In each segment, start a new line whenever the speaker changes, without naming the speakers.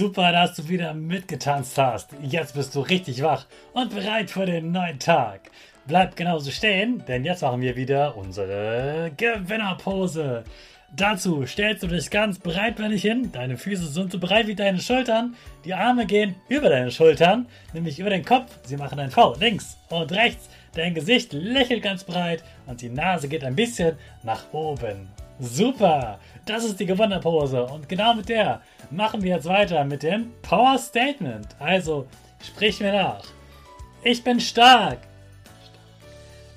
Super, dass du wieder mitgetanzt hast. Jetzt bist du richtig wach und bereit für den neuen Tag. Bleib genauso stehen, denn jetzt machen wir wieder unsere Gewinnerpose. Dazu stellst du dich ganz breitbeinig hin, deine Füße sind so breit wie deine Schultern, die Arme gehen über deine Schultern, nämlich über den Kopf, sie machen ein V links und rechts, dein Gesicht lächelt ganz breit und die Nase geht ein bisschen nach oben. Super, das ist die Gewinnerpose und genau mit der machen wir jetzt weiter mit dem Power Statement. Also, sprich mir nach. Ich bin stark.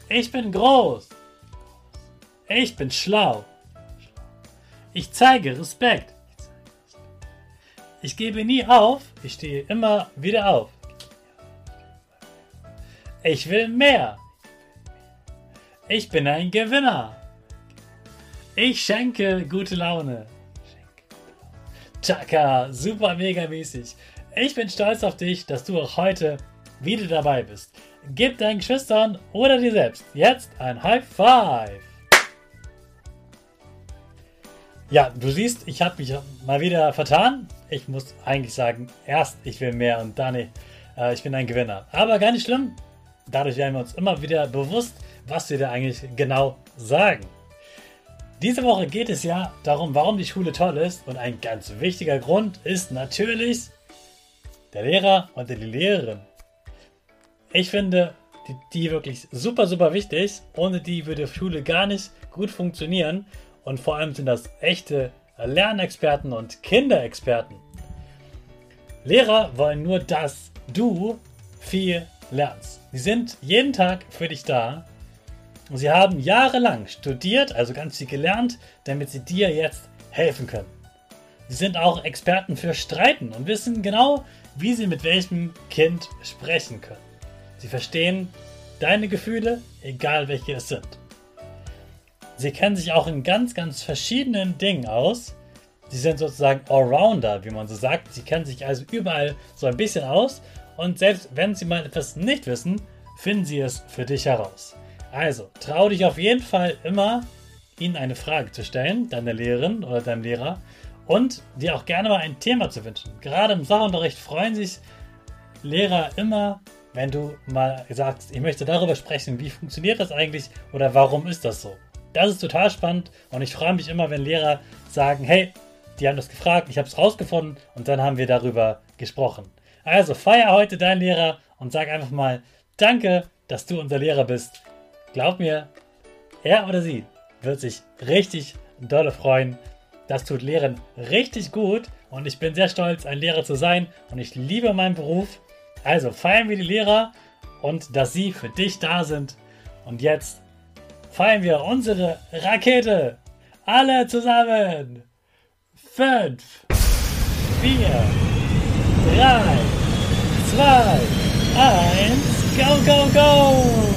Ich bin groß. Ich bin schlau. Ich zeige Respekt. Ich gebe nie auf. Ich stehe immer wieder auf. Ich will mehr. Ich bin ein Gewinner. Ich schenke gute Laune. Chaka, super mega mäßig. Ich bin stolz auf dich, dass du auch heute wieder dabei bist. Gib deinen Geschwistern oder dir selbst jetzt ein High Five. Ja, du siehst, ich habe mich mal wieder vertan. Ich muss eigentlich sagen, erst ich will mehr und dann äh, ich bin ein Gewinner. Aber gar nicht schlimm. Dadurch werden wir uns immer wieder bewusst, was wir da eigentlich genau sagen. Diese Woche geht es ja darum, warum die Schule toll ist. Und ein ganz wichtiger Grund ist natürlich der Lehrer und die Lehrerin. Ich finde die, die wirklich super, super wichtig. Ohne die würde Schule gar nicht gut funktionieren. Und vor allem sind das echte Lernexperten und Kinderexperten. Lehrer wollen nur, dass du viel lernst. Sie sind jeden Tag für dich da Sie haben jahrelang studiert, also ganz viel gelernt, damit sie dir jetzt helfen können. Sie sind auch Experten für Streiten und wissen genau, wie sie mit welchem Kind sprechen können. Sie verstehen deine Gefühle, egal welche es sind. Sie kennen sich auch in ganz, ganz verschiedenen Dingen aus. Sie sind sozusagen Allrounder, wie man so sagt. Sie kennen sich also überall so ein bisschen aus. Und selbst wenn Sie mal etwas nicht wissen, finden Sie es für dich heraus. Also, trau dich auf jeden Fall immer, ihnen eine Frage zu stellen, deiner Lehrerin oder deinem Lehrer, und dir auch gerne mal ein Thema zu wünschen. Gerade im Sachunterricht freuen sich Lehrer immer, wenn du mal sagst, ich möchte darüber sprechen, wie funktioniert das eigentlich oder warum ist das so. Das ist total spannend und ich freue mich immer, wenn Lehrer sagen, hey, die haben das gefragt, ich habe es rausgefunden und dann haben wir darüber gesprochen. Also feier heute deinen Lehrer und sag einfach mal, danke, dass du unser Lehrer bist. Glaub mir, er oder sie wird sich richtig dolle freuen. Das tut Lehren richtig gut und ich bin sehr stolz, ein Lehrer zu sein und ich liebe meinen Beruf. Also feiern wir die Lehrer und dass sie für dich da sind. Und jetzt feiern wir unsere Rakete. Alle zusammen. Fünf, vier, drei, zwei, eins, go, go, go!